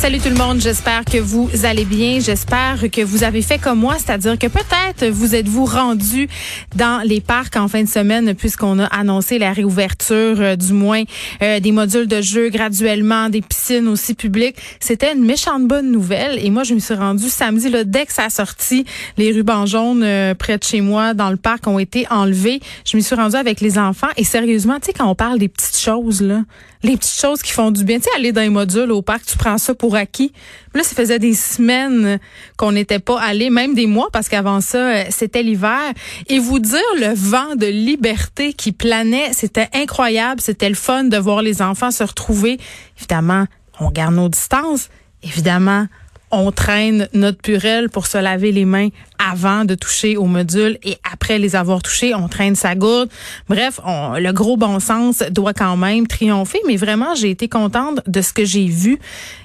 Salut tout le monde, j'espère que vous allez bien. J'espère que vous avez fait comme moi, c'est-à-dire que peut-être vous êtes-vous rendu dans les parcs en fin de semaine puisqu'on a annoncé la réouverture euh, du moins euh, des modules de jeu graduellement, des piscines aussi publiques. C'était une méchante bonne nouvelle et moi je me suis rendue samedi là, dès que ça a sorti, les rubans jaunes euh, près de chez moi dans le parc ont été enlevés. Je me suis rendue avec les enfants et sérieusement, tu sais quand on parle des petites choses là, les petites choses qui font du bien, tu sais aller dans les modules au parc, tu prends ça pour acquis. Là, ça faisait des semaines qu'on n'était pas allé, même des mois, parce qu'avant ça, euh, c'était l'hiver. Et vous dire le vent de liberté qui planait, c'était incroyable. C'était le fun de voir les enfants se retrouver. Évidemment, on garde nos distances. Évidemment, on traîne notre purelle pour se laver les mains avant de toucher au module et après les avoir touchés, on traîne sa gourde. Bref, le gros bon sens doit quand même triompher, mais vraiment, j'ai été contente de ce que j'ai vu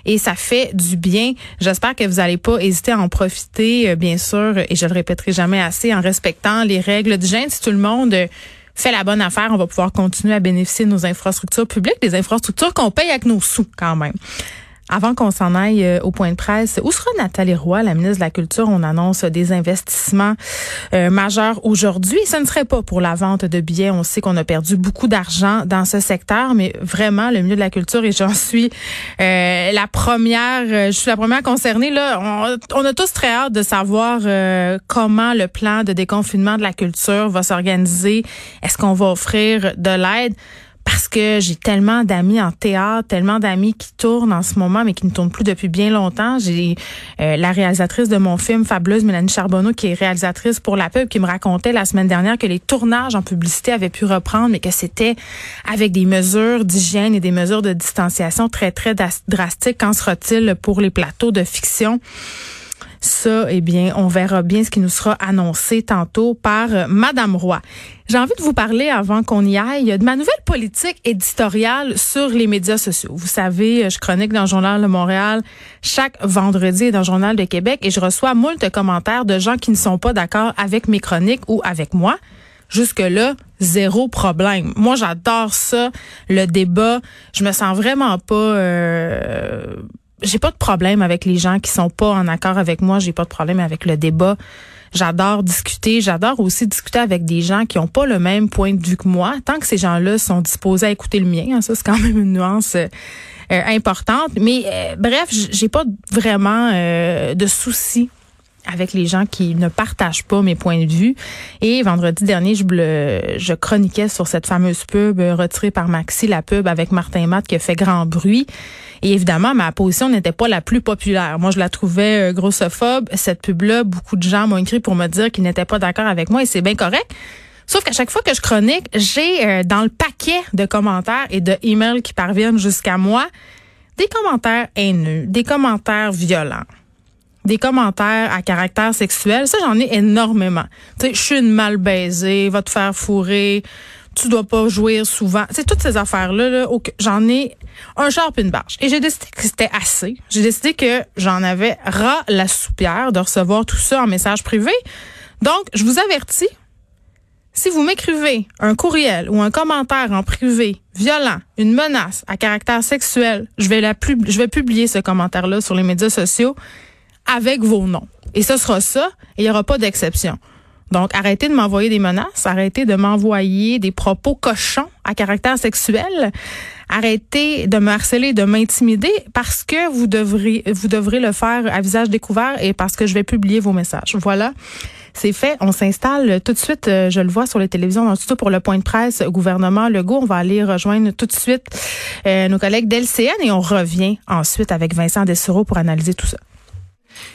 et ça fait du bien. J'espère que vous n'allez pas hésiter à en profiter, euh, bien sûr, et je le répéterai jamais assez, en respectant les règles du gène. Si tout le monde fait la bonne affaire, on va pouvoir continuer à bénéficier de nos infrastructures publiques, des infrastructures qu'on paye avec nos sous quand même. Avant qu'on s'en aille euh, au point de presse, où sera Nathalie Roy, la ministre de la Culture? On annonce des investissements euh, majeurs aujourd'hui. Ce ne serait pas pour la vente de billets. On sait qu'on a perdu beaucoup d'argent dans ce secteur, mais vraiment, le milieu de la culture, et j'en suis euh, la première, je suis la première concernée. Là, on, on a tous très hâte de savoir comment le plan de déconfinement de la culture va s'organiser. Est-ce qu'on va offrir de l'aide? Parce que j'ai tellement d'amis en théâtre, tellement d'amis qui tournent en ce moment, mais qui ne tournent plus depuis bien longtemps. J'ai euh, la réalisatrice de mon film Fabuleuse, Mélanie Charbonneau, qui est réalisatrice pour la pub, qui me racontait la semaine dernière que les tournages en publicité avaient pu reprendre, mais que c'était avec des mesures d'hygiène et des mesures de distanciation très, très drastiques. Qu'en sera-t-il pour les plateaux de fiction? Ça, eh bien, on verra bien ce qui nous sera annoncé tantôt par euh, Madame Roy. J'ai envie de vous parler avant qu'on y aille de ma nouvelle politique éditoriale sur les médias sociaux. Vous savez, je chronique dans le journal de Montréal chaque vendredi dans le journal de Québec et je reçois moult commentaires de gens qui ne sont pas d'accord avec mes chroniques ou avec moi. Jusque-là, zéro problème. Moi, j'adore ça, le débat. Je me sens vraiment pas... Euh, j'ai pas de problème avec les gens qui sont pas en accord avec moi. J'ai pas de problème avec le débat. J'adore discuter. J'adore aussi discuter avec des gens qui ont pas le même point de vue que moi. Tant que ces gens-là sont disposés à écouter le mien, hein, ça c'est quand même une nuance euh, importante. Mais euh, bref, j'ai pas vraiment euh, de soucis avec les gens qui ne partagent pas mes points de vue. Et vendredi dernier, je, je chroniquais sur cette fameuse pub retirée par Maxi, la pub avec Martin Matt qui a fait grand bruit. Et évidemment, ma position n'était pas la plus populaire. Moi, je la trouvais euh, grossophobe. Cette pub-là, beaucoup de gens m'ont écrit pour me dire qu'ils n'étaient pas d'accord avec moi et c'est bien correct. Sauf qu'à chaque fois que je chronique, j'ai euh, dans le paquet de commentaires et de emails qui parviennent jusqu'à moi des commentaires haineux, des commentaires violents, des commentaires à caractère sexuel. Ça, j'en ai énormément. Tu sais, je suis une mal baisée, va te faire fourrer, tu dois pas jouir souvent. C'est toutes ces affaires-là, là, j'en ai un char une barge. Et j'ai décidé que c'était assez. J'ai décidé que j'en avais ras la soupière de recevoir tout ça en message privé. Donc, je vous avertis, si vous m'écrivez un courriel ou un commentaire en privé violent, une menace à caractère sexuel, je vais la je vais publier ce commentaire-là sur les médias sociaux avec vos noms. Et ce sera ça, il n'y aura pas d'exception. Donc, arrêtez de m'envoyer des menaces, arrêtez de m'envoyer des propos cochons à caractère sexuel. Arrêtez de me harceler, de m'intimider parce que vous devrez, vous devrez le faire à visage découvert et parce que je vais publier vos messages. Voilà. C'est fait. On s'installe tout de suite. Euh, je le vois sur les télévisions dans pour le point de presse gouvernement Legault. On va aller rejoindre tout de suite euh, nos collègues d'LCN et on revient ensuite avec Vincent Dessureau pour analyser tout ça.